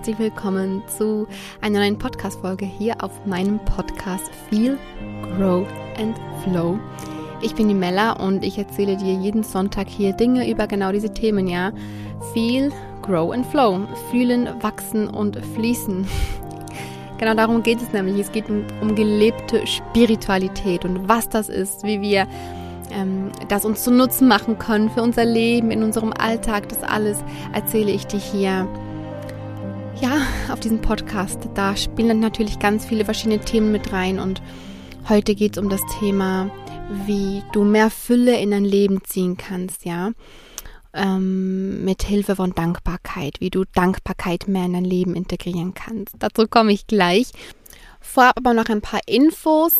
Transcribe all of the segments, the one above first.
herzlich willkommen zu einer neuen Podcast-Folge hier auf meinem Podcast Feel, Grow and Flow. Ich bin die Mella und ich erzähle dir jeden Sonntag hier Dinge über genau diese Themen, ja. Feel, Grow and Flow. Fühlen, wachsen und fließen. Genau darum geht es nämlich. Es geht um, um gelebte Spiritualität und was das ist, wie wir ähm, das uns zu Nutzen machen können für unser Leben, in unserem Alltag. Das alles erzähle ich dir hier ja, auf diesem Podcast. Da spielen natürlich ganz viele verschiedene Themen mit rein und heute geht es um das Thema, wie du mehr Fülle in dein Leben ziehen kannst, ja. Ähm, mit Hilfe von Dankbarkeit, wie du Dankbarkeit mehr in dein Leben integrieren kannst. Dazu komme ich gleich. Vorab aber noch ein paar Infos,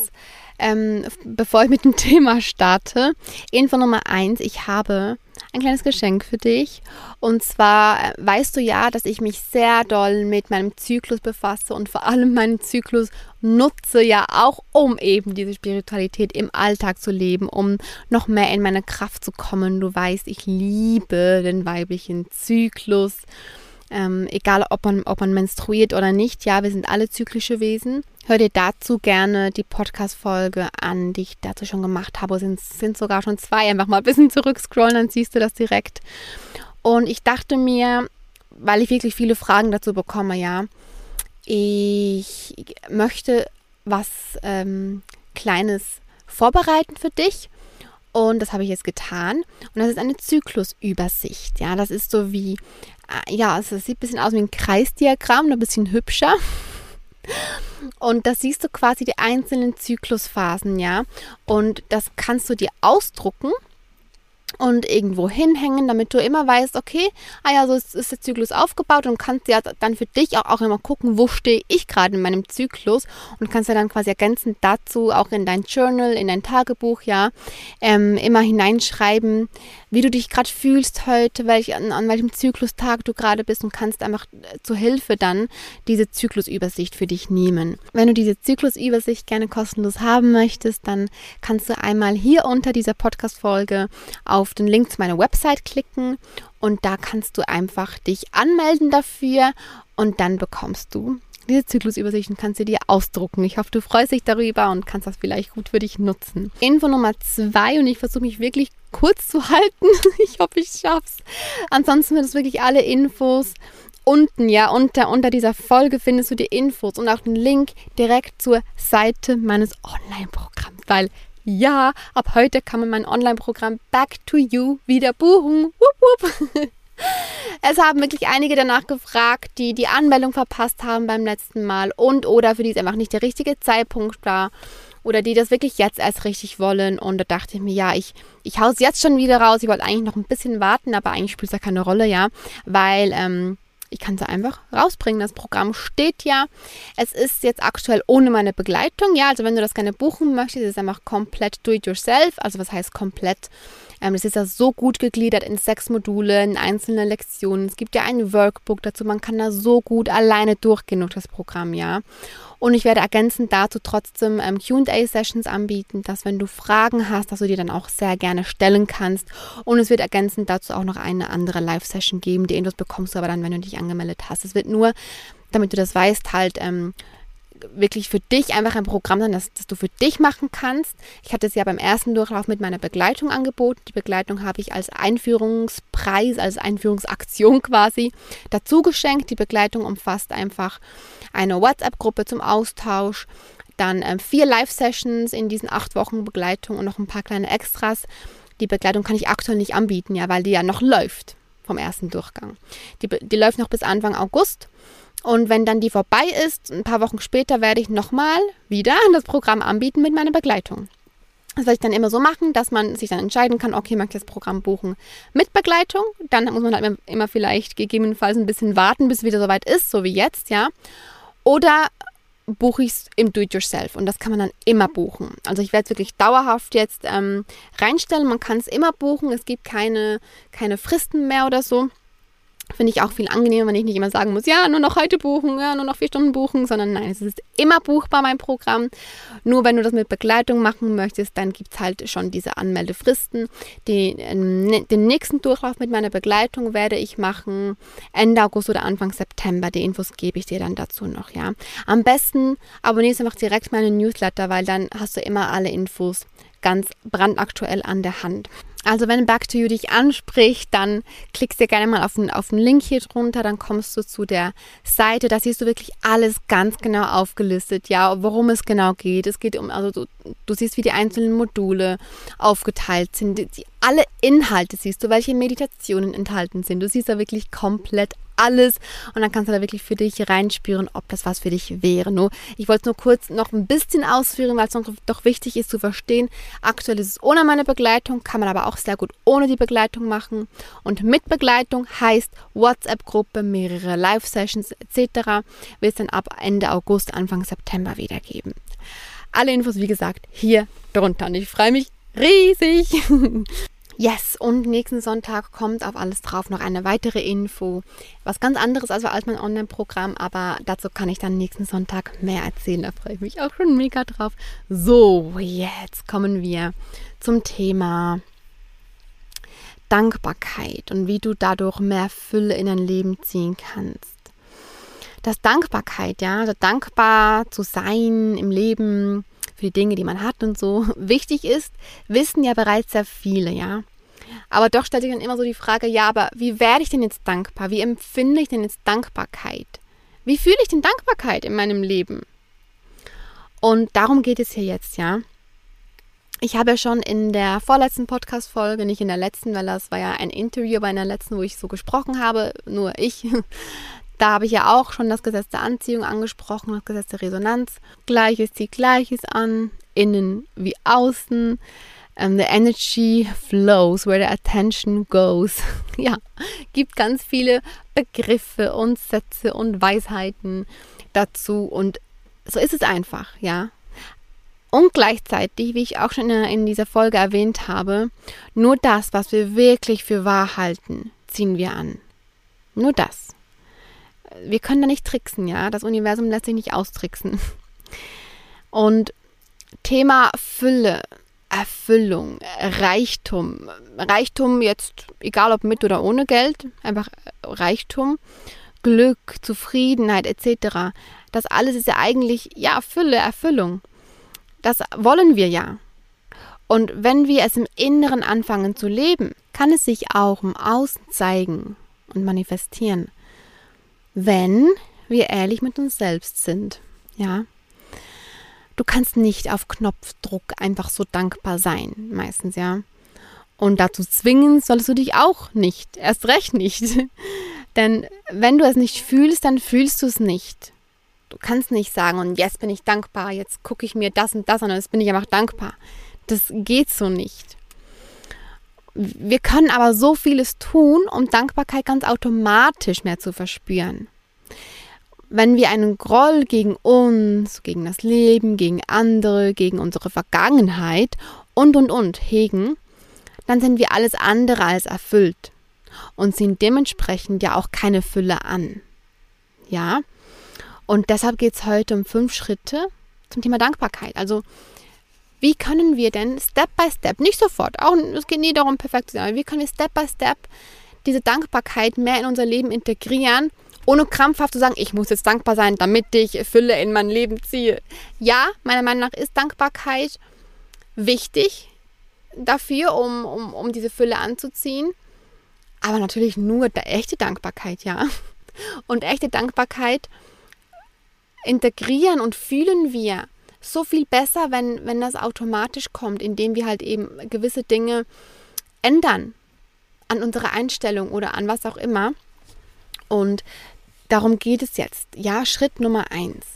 ähm, bevor ich mit dem Thema starte. Info Nummer eins: Ich habe ein kleines Geschenk für dich. Und zwar äh, weißt du ja, dass ich mich sehr doll mit meinem Zyklus befasse und vor allem meinen Zyklus nutze ja auch, um eben diese Spiritualität im Alltag zu leben, um noch mehr in meine Kraft zu kommen. Du weißt, ich liebe den weiblichen Zyklus. Ähm, egal, ob man, ob man menstruiert oder nicht, ja, wir sind alle zyklische Wesen. Hör dir dazu gerne die Podcast-Folge an, die ich dazu schon gemacht habe. Sind, sind sogar schon zwei. Einfach mal ein bisschen zurückscrollen, dann siehst du das direkt. Und ich dachte mir, weil ich wirklich viele Fragen dazu bekomme, ja, ich möchte was ähm, Kleines vorbereiten für dich. Und das habe ich jetzt getan. Und das ist eine Zyklusübersicht. Ja, das ist so wie, äh, ja, es sieht ein bisschen aus wie ein Kreisdiagramm, nur ein bisschen hübscher. Und da siehst du quasi die einzelnen Zyklusphasen, ja. Und das kannst du dir ausdrucken und irgendwo hinhängen, damit du immer weißt, okay, ah ja, so ist, ist der Zyklus aufgebaut und kannst ja dann für dich auch, auch immer gucken, wo stehe ich gerade in meinem Zyklus und kannst ja dann quasi ergänzend dazu auch in dein Journal, in dein Tagebuch, ja, ähm, immer hineinschreiben, wie du dich gerade fühlst heute, welch, an, an welchem Zyklustag du gerade bist und kannst einfach äh, zur Hilfe dann diese Zyklusübersicht für dich nehmen. Wenn du diese Zyklusübersicht gerne kostenlos haben möchtest, dann kannst du einmal hier unter dieser Podcast-Folge auf den Link zu meiner Website klicken und da kannst du einfach dich anmelden dafür und dann bekommst du diese Zyklusübersicht und kannst sie dir ausdrucken. Ich hoffe, du freust dich darüber und kannst das vielleicht gut für dich nutzen. Info Nummer zwei und ich versuche mich wirklich kurz zu halten. Ich hoffe, ich schaff's. Ansonsten sind es wirklich alle Infos unten, ja, unter, unter dieser Folge findest du die Infos und auch den Link direkt zur Seite meines Online-Programms, weil ja, ab heute kann man mein Online-Programm Back to You wieder buchen. Wupp, wupp. Es haben wirklich einige danach gefragt, die die Anmeldung verpasst haben beim letzten Mal und oder für die es einfach nicht der richtige Zeitpunkt war oder die das wirklich jetzt erst richtig wollen. Und da dachte ich mir, ja, ich, ich hau's jetzt schon wieder raus. Ich wollte eigentlich noch ein bisschen warten, aber eigentlich spielt es ja keine Rolle, ja, weil ähm, ich kann es einfach rausbringen. Das Programm steht ja. Es ist jetzt aktuell ohne meine Begleitung. Ja, also wenn du das gerne buchen möchtest, ist es einfach komplett do it yourself. Also was heißt komplett? Ähm, das ist ja so gut gegliedert in sechs Module, in einzelne Lektionen. Es gibt ja ein Workbook dazu. Man kann da so gut alleine durchgehen durch das Programm, ja. Und ich werde ergänzend dazu trotzdem ähm, QA-Sessions anbieten, dass wenn du Fragen hast, dass du die dann auch sehr gerne stellen kannst. Und es wird ergänzend dazu auch noch eine andere Live-Session geben. Die Infos bekommst du aber dann, wenn du dich angemeldet hast. Es wird nur, damit du das weißt, halt ähm, wirklich für dich einfach ein Programm sein, das, das du für dich machen kannst. Ich hatte es ja beim ersten Durchlauf mit meiner Begleitung angeboten. Die Begleitung habe ich als Einführungspreis, als Einführungsaktion quasi dazu geschenkt. Die Begleitung umfasst einfach eine WhatsApp-Gruppe zum Austausch, dann ähm, vier Live-Sessions in diesen acht Wochen Begleitung und noch ein paar kleine Extras. Die Begleitung kann ich aktuell nicht anbieten, ja, weil die ja noch läuft vom ersten Durchgang. Die, die läuft noch bis Anfang August. Und wenn dann die vorbei ist, ein paar Wochen später werde ich nochmal wieder das Programm anbieten mit meiner Begleitung. Das werde ich dann immer so machen, dass man sich dann entscheiden kann, okay, möchte ich das Programm buchen mit Begleitung. Dann muss man halt immer vielleicht gegebenenfalls ein bisschen warten, bis es wieder soweit ist, so wie jetzt, ja. Oder buche ich es im Do-it-yourself und das kann man dann immer buchen. Also ich werde es wirklich dauerhaft jetzt ähm, reinstellen. Man kann es immer buchen. Es gibt keine, keine Fristen mehr oder so. Finde ich auch viel angenehmer, wenn ich nicht immer sagen muss, ja, nur noch heute buchen, ja, nur noch vier Stunden buchen, sondern nein, es ist immer buchbar, mein Programm. Nur wenn du das mit Begleitung machen möchtest, dann gibt es halt schon diese Anmeldefristen. Die, äh, den nächsten Durchlauf mit meiner Begleitung werde ich machen Ende August oder Anfang September. Die Infos gebe ich dir dann dazu noch, ja. Am besten abonnierst du einfach direkt meinen Newsletter, weil dann hast du immer alle Infos ganz brandaktuell an der Hand. Also wenn Back to You dich anspricht, dann klickst du gerne mal auf den, auf den Link hier drunter, dann kommst du zu der Seite, da siehst du wirklich alles ganz genau aufgelistet, ja, worum es genau geht. Es geht um, also du, du siehst, wie die einzelnen Module aufgeteilt sind, die, alle Inhalte siehst du, welche Meditationen enthalten sind. Du siehst da wirklich komplett alles und dann kannst du da wirklich für dich reinspüren, ob das was für dich wäre. Nur, ich wollte es nur kurz noch ein bisschen ausführen, weil es doch wichtig ist zu verstehen. Aktuell ist es ohne meine Begleitung, kann man aber auch sehr gut ohne die Begleitung machen. Und mit Begleitung heißt WhatsApp-Gruppe, mehrere Live-Sessions etc. wird es dann ab Ende August, Anfang September wiedergeben. Alle Infos, wie gesagt, hier drunter. Und ich freue mich riesig. Yes, und nächsten Sonntag kommt auf alles drauf noch eine weitere Info. Was ganz anderes als mein Online-Programm, aber dazu kann ich dann nächsten Sonntag mehr erzählen. Da freue ich mich auch schon mega drauf. So, jetzt kommen wir zum Thema Dankbarkeit und wie du dadurch mehr Fülle in dein Leben ziehen kannst. Das Dankbarkeit, ja, also dankbar zu sein im Leben, für die Dinge, die man hat und so wichtig ist, wissen ja bereits sehr viele, ja. Aber doch stellt sich dann immer so die Frage, ja, aber wie werde ich denn jetzt dankbar? Wie empfinde ich denn jetzt Dankbarkeit? Wie fühle ich denn Dankbarkeit in meinem Leben? Und darum geht es hier jetzt, ja. Ich habe ja schon in der vorletzten Podcast-Folge, nicht in der letzten, weil das war ja ein Interview bei einer letzten, wo ich so gesprochen habe, nur ich. Da habe ich ja auch schon das Gesetz der Anziehung angesprochen, das Gesetz der Resonanz. Gleiches zieht Gleiches an, innen wie außen. Um, the energy flows where the attention goes. ja, gibt ganz viele Begriffe und Sätze und Weisheiten dazu und so ist es einfach, ja. Und gleichzeitig, wie ich auch schon in dieser Folge erwähnt habe, nur das, was wir wirklich für wahr halten, ziehen wir an. Nur das. Wir können da nicht tricksen, ja. Das Universum lässt sich nicht austricksen. Und Thema Fülle Erfüllung, Reichtum. Reichtum jetzt, egal ob mit oder ohne Geld, einfach Reichtum, Glück, Zufriedenheit etc. Das alles ist ja eigentlich, ja, Fülle, Erfüllung. Das wollen wir ja. Und wenn wir es im Inneren anfangen zu leben, kann es sich auch im Außen zeigen und manifestieren, wenn wir ehrlich mit uns selbst sind. Ja, du kannst nicht auf Knopfdruck einfach so dankbar sein, meistens, ja. Und dazu zwingen solltest du dich auch nicht, erst recht nicht. Denn wenn du es nicht fühlst, dann fühlst du es nicht. Du kannst nicht sagen, und jetzt bin ich dankbar, jetzt gucke ich mir das und das an und jetzt bin ich einfach dankbar. Das geht so nicht. Wir können aber so vieles tun, um Dankbarkeit ganz automatisch mehr zu verspüren wenn wir einen Groll gegen uns, gegen das Leben, gegen andere, gegen unsere Vergangenheit und und und hegen, dann sind wir alles andere als erfüllt und ziehen dementsprechend ja auch keine Fülle an. Ja? Und deshalb geht es heute um fünf Schritte zum Thema Dankbarkeit. Also, wie können wir denn Step by Step, nicht sofort, auch es geht nie darum, perfekt zu sein, aber wie können wir Step by Step diese Dankbarkeit mehr in unser Leben integrieren, ohne krampfhaft zu sagen, ich muss jetzt dankbar sein, damit ich Fülle in mein Leben ziehe. Ja, meiner Meinung nach ist Dankbarkeit wichtig dafür, um, um, um diese Fülle anzuziehen. Aber natürlich nur echte Dankbarkeit, ja. Und echte Dankbarkeit integrieren und fühlen wir so viel besser, wenn, wenn das automatisch kommt, indem wir halt eben gewisse Dinge ändern an unserer Einstellung oder an was auch immer. Und darum geht es jetzt. Ja, Schritt Nummer eins.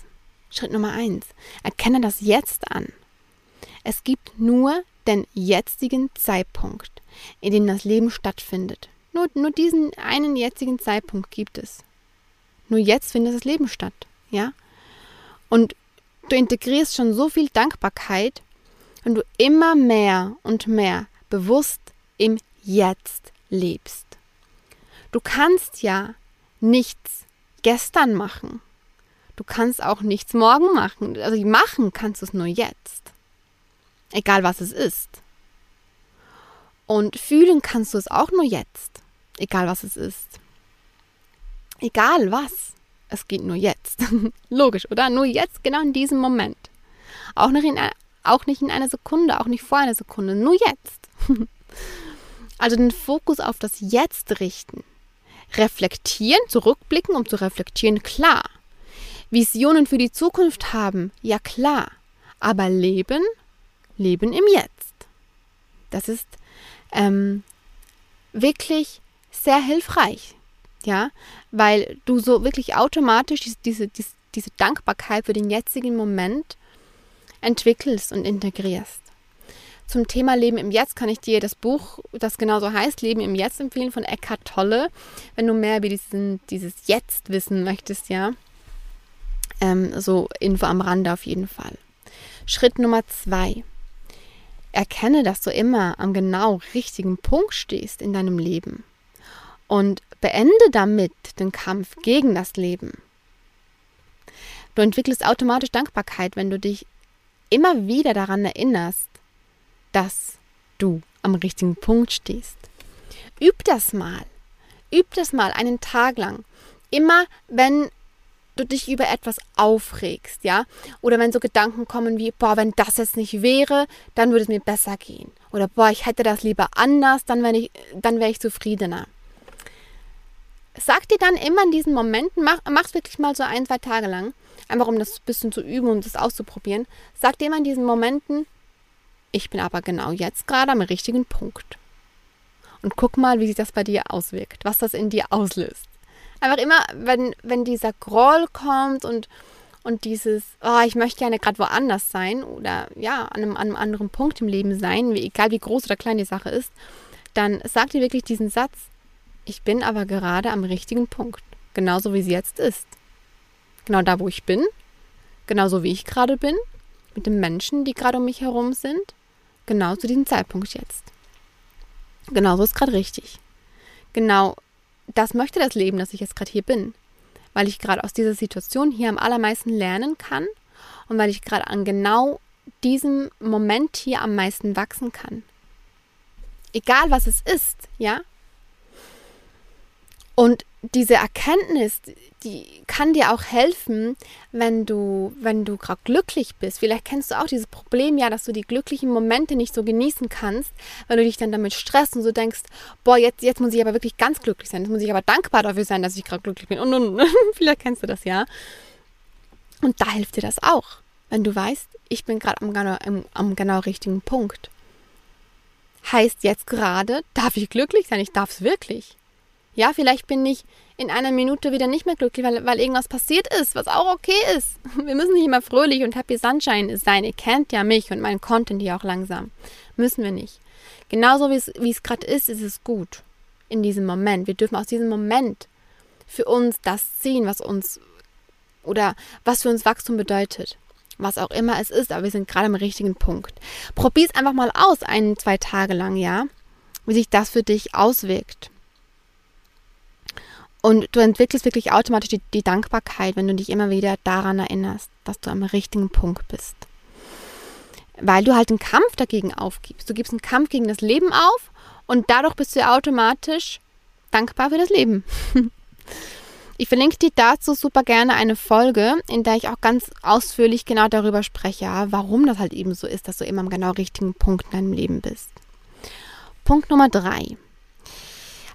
Schritt Nummer eins. Erkenne das jetzt an. Es gibt nur den jetzigen Zeitpunkt, in dem das Leben stattfindet. Nur, nur diesen einen jetzigen Zeitpunkt gibt es. Nur jetzt findet das Leben statt. Ja? Und du integrierst schon so viel Dankbarkeit, wenn du immer mehr und mehr bewusst im Jetzt lebst. Du kannst ja nichts gestern machen. Du kannst auch nichts morgen machen. Also machen kannst du es nur jetzt. Egal was es ist. Und fühlen kannst du es auch nur jetzt. Egal was es ist. Egal was. Es geht nur jetzt. Logisch, oder? Nur jetzt, genau in diesem Moment. Auch nicht, in, auch nicht in einer Sekunde, auch nicht vor einer Sekunde. Nur jetzt. also den Fokus auf das Jetzt richten. Reflektieren, zurückblicken, um zu reflektieren, klar. Visionen für die Zukunft haben, ja klar. Aber leben, leben im Jetzt. Das ist ähm, wirklich sehr hilfreich, ja, weil du so wirklich automatisch diese, diese, diese Dankbarkeit für den jetzigen Moment entwickelst und integrierst. Zum Thema Leben im Jetzt kann ich dir das Buch, das genauso heißt, Leben im Jetzt empfehlen von Eckhart Tolle, wenn du mehr über diesen, dieses Jetzt wissen möchtest, ja. Ähm, so Info am Rande auf jeden Fall. Schritt Nummer zwei. Erkenne, dass du immer am genau richtigen Punkt stehst in deinem Leben und beende damit den Kampf gegen das Leben. Du entwickelst automatisch Dankbarkeit, wenn du dich immer wieder daran erinnerst, dass du am richtigen Punkt stehst. Üb das mal. Üb das mal einen Tag lang. Immer wenn du dich über etwas aufregst, ja? Oder wenn so Gedanken kommen wie, boah, wenn das jetzt nicht wäre, dann würde es mir besser gehen. Oder boah, ich hätte das lieber anders, dann wäre ich, dann wäre ich zufriedener. Sag dir dann immer in diesen Momenten, mach, mach's wirklich mal so ein, zwei Tage lang, einfach um das ein bisschen zu üben und das auszuprobieren. Sag dir immer in diesen Momenten, ich bin aber genau jetzt gerade am richtigen Punkt. Und guck mal, wie sich das bei dir auswirkt, was das in dir auslöst einfach immer, wenn, wenn dieser Groll kommt und, und dieses, oh, ich möchte gerne gerade woanders sein oder ja, an einem, an einem anderen Punkt im Leben sein, egal wie groß oder klein die Sache ist, dann sag dir wirklich diesen Satz, ich bin aber gerade am richtigen Punkt, genauso wie sie jetzt ist. Genau da, wo ich bin, genauso wie ich gerade bin, mit den Menschen, die gerade um mich herum sind, genau zu diesem Zeitpunkt jetzt. Genauso ist gerade richtig. Genau das möchte das Leben, dass ich jetzt gerade hier bin. Weil ich gerade aus dieser Situation hier am allermeisten lernen kann und weil ich gerade an genau diesem Moment hier am meisten wachsen kann. Egal was es ist, ja? Und diese Erkenntnis, die kann dir auch helfen, wenn du, wenn du gerade glücklich bist. Vielleicht kennst du auch dieses Problem ja, dass du die glücklichen Momente nicht so genießen kannst, weil du dich dann damit stresst und so denkst, boah, jetzt, jetzt muss ich aber wirklich ganz glücklich sein. Jetzt muss ich aber dankbar dafür sein, dass ich gerade glücklich bin. Und, und, und vielleicht kennst du das ja. Und da hilft dir das auch, wenn du weißt, ich bin gerade am, am, am genau richtigen Punkt. Heißt jetzt gerade, darf ich glücklich sein? Ich darf es wirklich. Ja, vielleicht bin ich in einer Minute wieder nicht mehr glücklich, weil, weil irgendwas passiert ist, was auch okay ist. Wir müssen nicht immer fröhlich und happy sunshine sein. Ihr kennt ja mich und meinen Content hier auch langsam. Müssen wir nicht. Genauso wie es, wie es gerade ist, ist es gut in diesem Moment. Wir dürfen aus diesem Moment für uns das ziehen, was uns oder was für uns Wachstum bedeutet. Was auch immer es ist, aber wir sind gerade am richtigen Punkt. Probier es einfach mal aus, ein, zwei Tage lang, ja, wie sich das für dich auswirkt. Und du entwickelst wirklich automatisch die, die, Dankbarkeit, wenn du dich immer wieder daran erinnerst, dass du am richtigen Punkt bist. Weil du halt einen Kampf dagegen aufgibst. Du gibst einen Kampf gegen das Leben auf und dadurch bist du automatisch dankbar für das Leben. Ich verlinke dir dazu super gerne eine Folge, in der ich auch ganz ausführlich genau darüber spreche, warum das halt eben so ist, dass du immer am genau richtigen Punkt in deinem Leben bist. Punkt Nummer drei.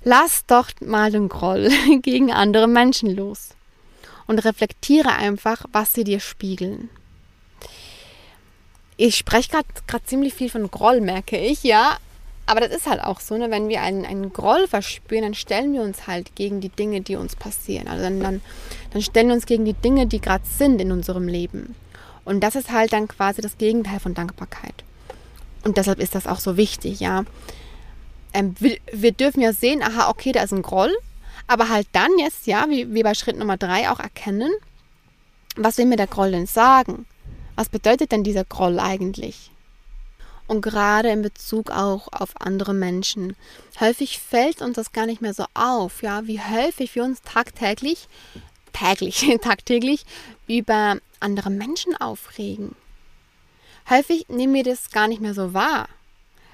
Lass doch mal den Groll gegen andere Menschen los und reflektiere einfach, was sie dir spiegeln. Ich spreche gerade ziemlich viel von Groll, merke ich, ja. Aber das ist halt auch so, ne? wenn wir einen, einen Groll verspüren, dann stellen wir uns halt gegen die Dinge, die uns passieren. Also dann, dann, dann stellen wir uns gegen die Dinge, die gerade sind in unserem Leben. Und das ist halt dann quasi das Gegenteil von Dankbarkeit. Und deshalb ist das auch so wichtig, ja ähm, wir, wir, dürfen ja sehen, aha, okay, da ist ein Groll, aber halt dann jetzt, ja, wie, wie bei Schritt Nummer drei auch erkennen, was will mir der Groll denn sagen? Was bedeutet denn dieser Groll eigentlich? Und gerade in Bezug auch auf andere Menschen. Häufig fällt uns das gar nicht mehr so auf, ja, wie häufig wir uns tagtäglich, täglich, tagtäglich über andere Menschen aufregen. Häufig nehmen wir das gar nicht mehr so wahr,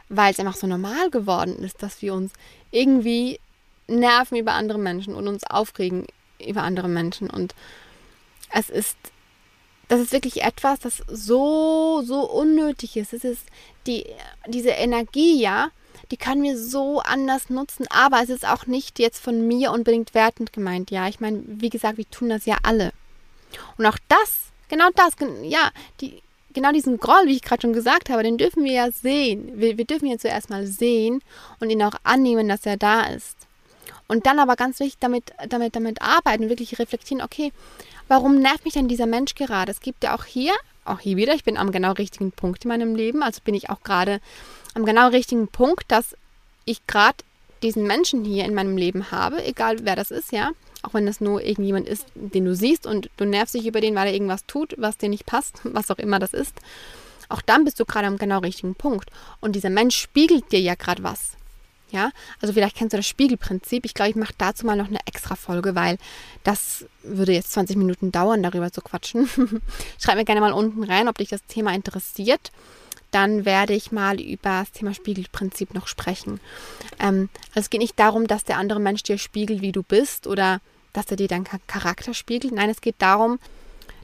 weil es einfach so normal geworden ist, dass wir uns irgendwie nerven über andere Menschen und uns aufregen über andere Menschen. Und es ist das ist wirklich etwas, das so, so unnötig ist. Es ist die, diese Energie, ja, die können wir so anders nutzen, aber es ist auch nicht jetzt von mir unbedingt wertend gemeint, ja. Ich meine, wie gesagt, wir tun das ja alle. Und auch das, genau das, ja, die, genau diesen Groll, wie ich gerade schon gesagt habe, den dürfen wir ja sehen. Wir, wir dürfen ihn zuerst mal sehen und ihn auch annehmen, dass er da ist. Und dann aber ganz wichtig damit, damit, damit arbeiten, wirklich reflektieren, okay, warum nervt mich denn dieser Mensch gerade? Es gibt ja auch hier, auch hier wieder, ich bin am genau richtigen Punkt in meinem Leben, also bin ich auch gerade am genau richtigen Punkt, dass ich gerade diesen Menschen hier in meinem Leben habe, egal wer das ist, ja. Auch wenn das nur irgendjemand ist, den du siehst und du nervst dich über den, weil er irgendwas tut, was dir nicht passt, was auch immer das ist. Auch dann bist du gerade am genau richtigen Punkt. Und dieser Mensch spiegelt dir ja gerade was. Ja, also vielleicht kennst du das Spiegelprinzip. Ich glaube, ich mache dazu mal noch eine extra Folge, weil das würde jetzt 20 Minuten dauern, darüber zu quatschen. Schreib mir gerne mal unten rein, ob dich das Thema interessiert. Dann werde ich mal über das Thema Spiegelprinzip noch sprechen. Ähm, also es geht nicht darum, dass der andere Mensch dir spiegelt, wie du bist oder dass er dir deinen Charakter spiegelt. Nein, es geht darum,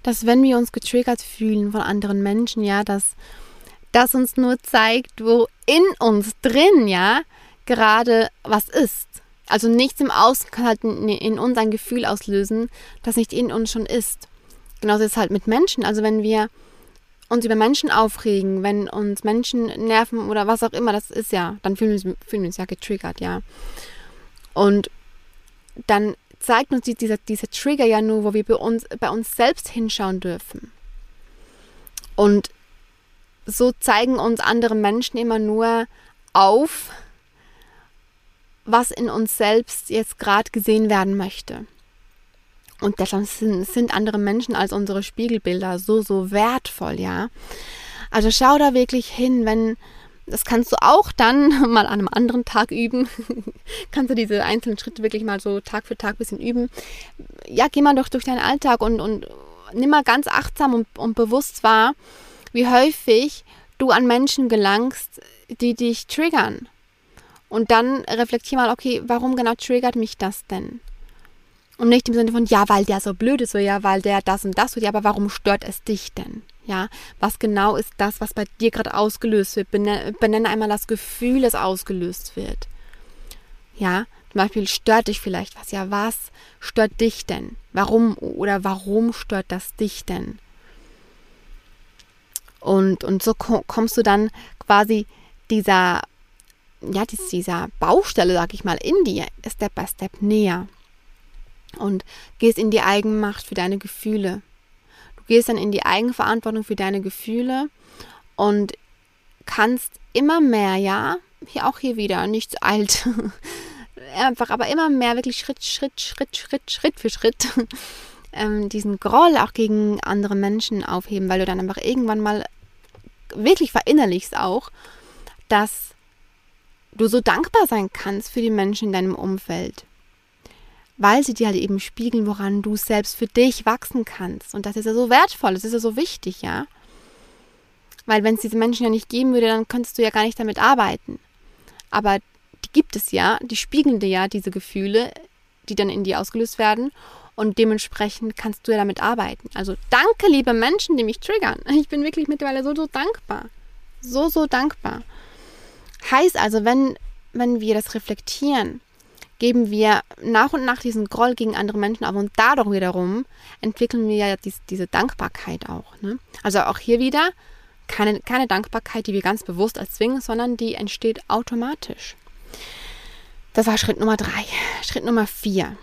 dass wenn wir uns getriggert fühlen von anderen Menschen, ja, dass das uns nur zeigt, wo in uns drin, ja, gerade was ist. Also nichts im Außen kann halt in uns ein Gefühl auslösen, das nicht in uns schon ist. Genauso ist es halt mit Menschen. Also wenn wir uns über Menschen aufregen, wenn uns Menschen nerven oder was auch immer das ist, ja, dann fühlen wir, fühlen wir uns ja getriggert, ja. Und dann zeigt uns dieser, dieser Trigger ja nur, wo wir bei uns, bei uns selbst hinschauen dürfen. Und so zeigen uns andere Menschen immer nur auf, was in uns selbst jetzt gerade gesehen werden möchte. Und deshalb sind, sind andere Menschen als unsere Spiegelbilder so, so wertvoll, ja. Also schau da wirklich hin, wenn, das kannst du auch dann mal an einem anderen Tag üben. kannst du diese einzelnen Schritte wirklich mal so Tag für Tag ein bisschen üben. Ja, geh mal doch durch deinen Alltag und, und nimm mal ganz achtsam und, und bewusst wahr, wie häufig du an Menschen gelangst, die dich triggern. Und dann reflektier mal, okay, warum genau triggert mich das denn? Und nicht im Sinne von, ja, weil der so blöd ist oder ja, weil der das und das tut, ja, aber warum stört es dich denn? Ja, was genau ist das, was bei dir gerade ausgelöst wird? Benenne, benenne einmal das Gefühl, das ausgelöst wird. Ja, zum Beispiel stört dich vielleicht was. Ja, was stört dich denn? Warum oder warum stört das dich denn? Und, und so kommst du dann quasi dieser ja, dieser Baustelle, sag ich mal, in dir Step by Step näher. Und gehst in die Eigenmacht für deine Gefühle. Du gehst dann in die Eigenverantwortung für deine Gefühle und kannst immer mehr, ja, hier auch hier wieder, nichts alt, einfach, aber immer mehr, wirklich Schritt, Schritt, Schritt, Schritt, Schritt für Schritt, ähm, diesen Groll auch gegen andere Menschen aufheben, weil du dann einfach irgendwann mal wirklich verinnerlichst auch, dass du so dankbar sein kannst für die Menschen in deinem Umfeld. Weil sie dir halt eben spiegeln, woran du selbst für dich wachsen kannst. Und das ist ja so wertvoll, das ist ja so wichtig, ja. Weil wenn es diese Menschen ja nicht geben würde, dann könntest du ja gar nicht damit arbeiten. Aber die gibt es ja, die spiegeln dir ja diese Gefühle, die dann in dir ausgelöst werden. Und dementsprechend kannst du ja damit arbeiten. Also danke, liebe Menschen, die mich triggern. Ich bin wirklich mittlerweile so, so dankbar. So, so dankbar. Heißt also, wenn, wenn wir das reflektieren, geben wir nach und nach diesen Groll gegen andere Menschen auf und dadurch wiederum entwickeln wir ja dies, diese Dankbarkeit auch. Ne? Also auch hier wieder keine, keine Dankbarkeit, die wir ganz bewusst erzwingen, sondern die entsteht automatisch. Das war Schritt Nummer drei. Schritt Nummer vier.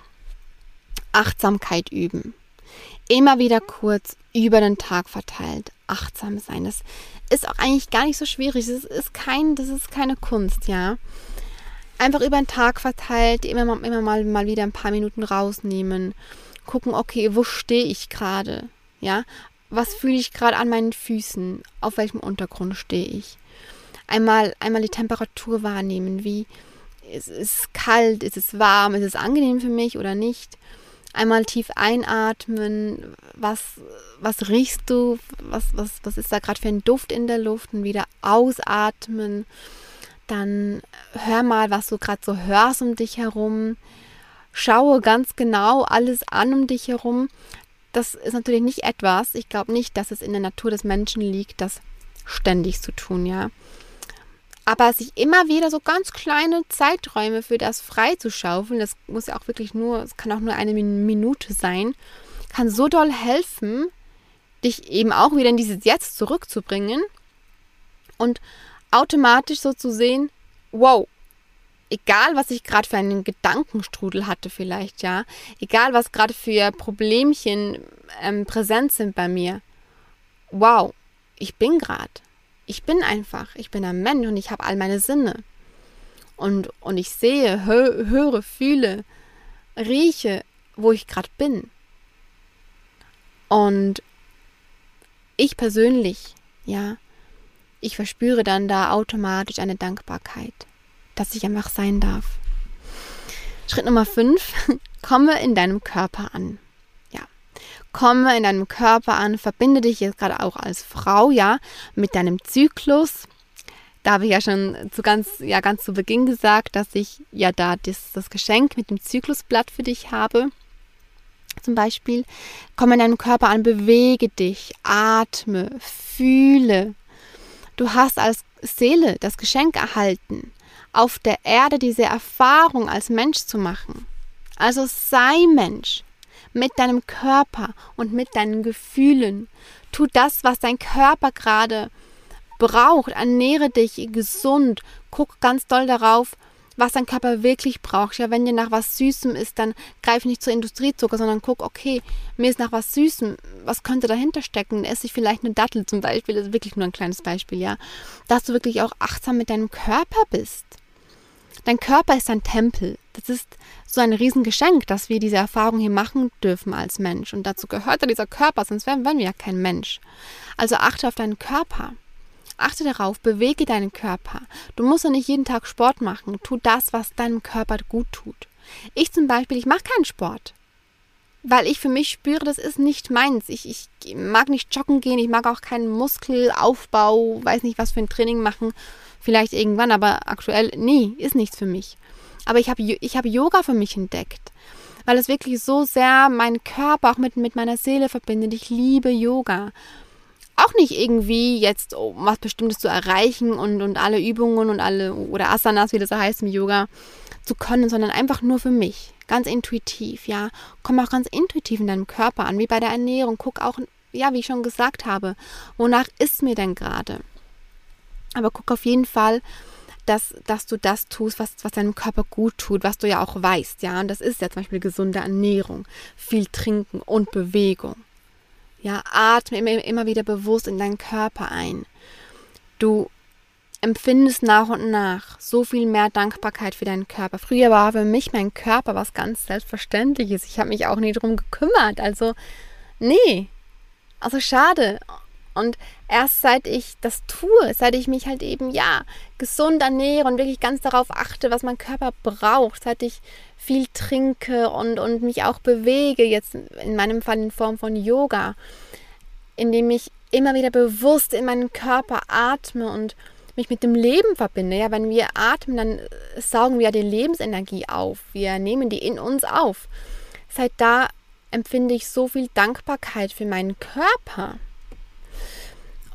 Achtsamkeit üben. Immer wieder kurz über den Tag verteilt achtsam sein. Das ist auch eigentlich gar nicht so schwierig. Das ist, kein, das ist keine Kunst, ja. Einfach über den Tag verteilt, immer, mal, immer mal, mal wieder ein paar Minuten rausnehmen. Gucken, okay, wo stehe ich gerade? Ja, was fühle ich gerade an meinen Füßen? Auf welchem Untergrund stehe ich? Einmal, einmal die Temperatur wahrnehmen, wie ist es kalt, ist es warm, ist es angenehm für mich oder nicht. Einmal tief einatmen, was, was riechst du, was, was, was ist da gerade für ein Duft in der Luft und wieder ausatmen. Dann hör mal, was du gerade so hörst um dich herum. Schaue ganz genau alles an um dich herum. Das ist natürlich nicht etwas, ich glaube nicht, dass es in der Natur des Menschen liegt, das ständig zu tun, ja. Aber sich immer wieder so ganz kleine Zeiträume für das freizuschaufeln, das muss ja auch wirklich nur, es kann auch nur eine Minute sein, kann so doll helfen, dich eben auch wieder in dieses Jetzt zurückzubringen und automatisch so zu sehen, wow, egal was ich gerade für einen Gedankenstrudel hatte vielleicht, ja, egal was gerade für Problemchen ähm, präsent sind bei mir, wow, ich bin gerade, ich bin einfach, ich bin ein Mensch und ich habe all meine Sinne. Und, und ich sehe, hö höre, fühle, rieche, wo ich gerade bin. Und ich persönlich, ja, ich verspüre dann da automatisch eine Dankbarkeit dass ich einfach sein darf. Schritt Nummer 5, komme in deinem Körper an. Ja, komme in deinem Körper an, verbinde dich jetzt gerade auch als Frau, ja, mit deinem Zyklus. Da habe ich ja schon zu ganz, ja, ganz zu Beginn gesagt, dass ich ja da das, das Geschenk mit dem Zyklusblatt für dich habe. Zum Beispiel, komme in deinem Körper an, bewege dich, atme, fühle. Du hast als Seele das Geschenk erhalten, auf der Erde diese Erfahrung als Mensch zu machen. Also sei Mensch mit deinem Körper und mit deinen Gefühlen. Tu das, was dein Körper gerade braucht. Ernähre dich gesund. Guck ganz doll darauf, was dein Körper wirklich braucht. Ja, wenn dir nach was Süßem ist, dann greif nicht zu Industriezucker, sondern guck, okay, mir ist nach was Süßem, was könnte dahinter stecken? Esse ich vielleicht eine Dattel zum Beispiel, das ist wirklich nur ein kleines Beispiel, ja. Dass du wirklich auch achtsam mit deinem Körper bist. Dein Körper ist ein Tempel. Das ist so ein Riesengeschenk, dass wir diese Erfahrung hier machen dürfen als Mensch. Und dazu gehört ja dieser Körper, sonst wären wir ja kein Mensch. Also achte auf deinen Körper. Achte darauf, bewege deinen Körper. Du musst ja nicht jeden Tag Sport machen. Tu das, was deinem Körper gut tut. Ich zum Beispiel, ich mache keinen Sport. Weil ich für mich spüre, das ist nicht meins. Ich, ich mag nicht joggen gehen, ich mag auch keinen Muskelaufbau, weiß nicht, was für ein Training machen. Vielleicht irgendwann, aber aktuell, nee, ist nichts für mich. Aber ich habe ich hab Yoga für mich entdeckt, weil es wirklich so sehr meinen Körper auch mit, mit meiner Seele verbindet. Ich liebe Yoga auch nicht irgendwie jetzt um was Bestimmtes zu erreichen und, und alle Übungen und alle oder Asanas, wie das heißt im Yoga, zu können, sondern einfach nur für mich. Ganz intuitiv, ja. Komm auch ganz intuitiv in deinem Körper an, wie bei der Ernährung. Guck auch, ja, wie ich schon gesagt habe, wonach ist mir denn gerade? Aber guck auf jeden Fall, dass, dass du das tust, was, was deinem Körper gut tut, was du ja auch weißt, ja. Und das ist ja zum Beispiel gesunde Ernährung, viel Trinken und Bewegung. Ja, atme immer, immer wieder bewusst in deinen Körper ein. Du empfindest nach und nach so viel mehr Dankbarkeit für deinen Körper. Früher war für mich mein Körper was ganz Selbstverständliches. Ich habe mich auch nie drum gekümmert. Also, nee. Also schade. Und erst seit ich das tue, seit ich mich halt eben, ja, gesund ernähre und wirklich ganz darauf achte, was mein Körper braucht, seit ich viel trinke und, und mich auch bewege, jetzt in meinem Fall in Form von Yoga, indem ich immer wieder bewusst in meinen Körper atme und mich mit dem Leben verbinde. Ja, wenn wir atmen, dann saugen wir ja die Lebensenergie auf. Wir nehmen die in uns auf. Seit da empfinde ich so viel Dankbarkeit für meinen Körper.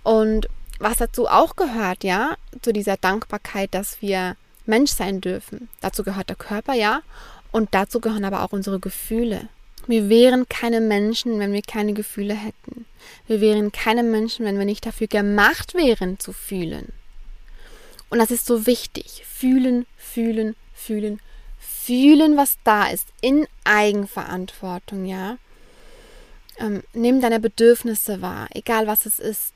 Und was dazu auch gehört, ja, zu dieser Dankbarkeit, dass wir Mensch sein dürfen. Dazu gehört der Körper, ja, und dazu gehören aber auch unsere Gefühle. Wir wären keine Menschen, wenn wir keine Gefühle hätten. Wir wären keine Menschen, wenn wir nicht dafür gemacht wären zu fühlen. Und das ist so wichtig. Fühlen, fühlen, fühlen, fühlen, was da ist, in Eigenverantwortung, ja. Ähm, nimm deine Bedürfnisse wahr, egal was es ist.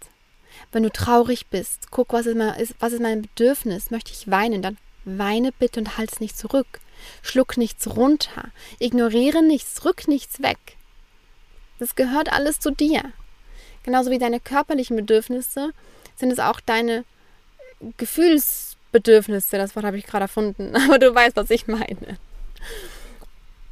Wenn du traurig bist, guck, was ist, mein, was ist mein Bedürfnis? Möchte ich weinen? Dann weine bitte und halt es nicht zurück. Schluck nichts runter. Ignoriere nichts, rück nichts weg. Das gehört alles zu dir. Genauso wie deine körperlichen Bedürfnisse sind es auch deine Gefühlsbedürfnisse, das Wort habe ich gerade erfunden, aber du weißt, was ich meine.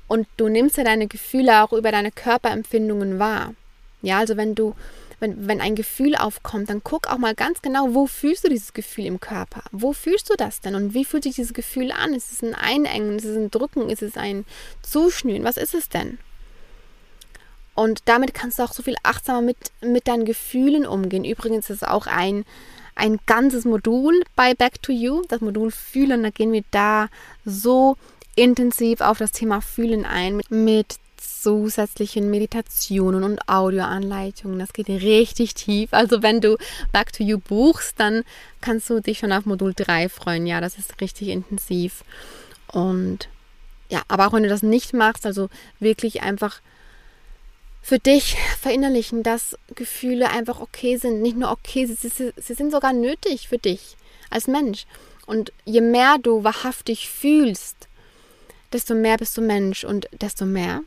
Und du nimmst ja deine Gefühle auch über deine Körperempfindungen wahr. Ja, also wenn du, wenn, wenn ein Gefühl aufkommt, dann guck auch mal ganz genau, wo fühlst du dieses Gefühl im Körper? Wo fühlst du das denn? Und wie fühlt sich dieses Gefühl an? Ist es ein Einengen? Ist es ein Drücken? Ist es ein Zuschnüren? Was ist es denn? Und damit kannst du auch so viel achtsamer mit, mit deinen Gefühlen umgehen. Übrigens ist es auch ein, ein ganzes Modul bei Back to You, das Modul Fühlen. Da gehen wir da so intensiv auf das Thema Fühlen ein mit, zusätzlichen Meditationen und Audioanleitungen. Das geht richtig tief. Also wenn du Back to You buchst, dann kannst du dich schon auf Modul 3 freuen. Ja, das ist richtig intensiv. Und ja, aber auch wenn du das nicht machst, also wirklich einfach für dich verinnerlichen, dass Gefühle einfach okay sind. Nicht nur okay, sie, sie, sie sind sogar nötig für dich als Mensch. Und je mehr du wahrhaftig fühlst, desto mehr bist du Mensch und desto mehr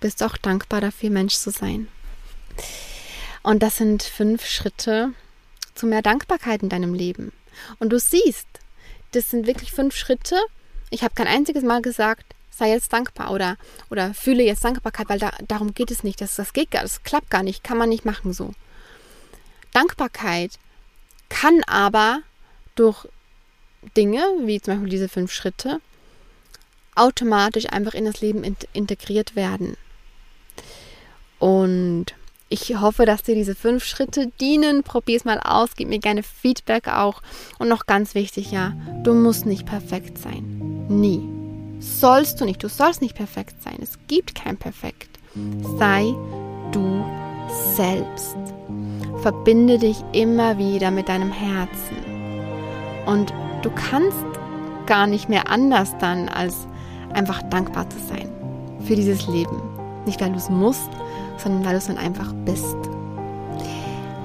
bist auch dankbar dafür, Mensch zu sein. Und das sind fünf Schritte zu mehr Dankbarkeit in deinem Leben. Und du siehst, das sind wirklich fünf Schritte. Ich habe kein einziges Mal gesagt, sei jetzt dankbar oder, oder fühle jetzt Dankbarkeit, weil da, darum geht es nicht. Das, das geht gar, das klappt gar nicht, kann man nicht machen so. Dankbarkeit kann aber durch Dinge, wie zum Beispiel diese fünf Schritte, automatisch einfach in das Leben integriert werden. Und ich hoffe, dass dir diese fünf Schritte dienen. Probier es mal aus, gib mir gerne Feedback auch. Und noch ganz wichtig, ja, du musst nicht perfekt sein. Nie. Sollst du nicht. Du sollst nicht perfekt sein. Es gibt kein Perfekt. Sei du selbst. Verbinde dich immer wieder mit deinem Herzen. Und du kannst gar nicht mehr anders dann, als einfach dankbar zu sein für dieses Leben. Nicht, weil du es musst, sondern weil du es dann einfach bist.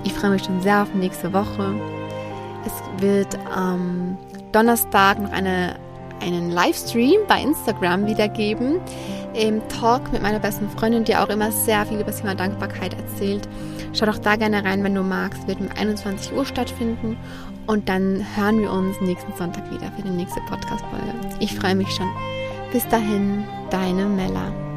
Ich freue mich schon sehr auf nächste Woche. Es wird am Donnerstag noch eine, einen Livestream bei Instagram wieder geben. Im Talk mit meiner besten Freundin, die auch immer sehr viel über das Thema Dankbarkeit erzählt. Schau doch da gerne rein, wenn du magst. Wird um 21 Uhr stattfinden. Und dann hören wir uns nächsten Sonntag wieder für die nächste Podcast-Folge. Ich freue mich schon. Bis dahin, deine Mella.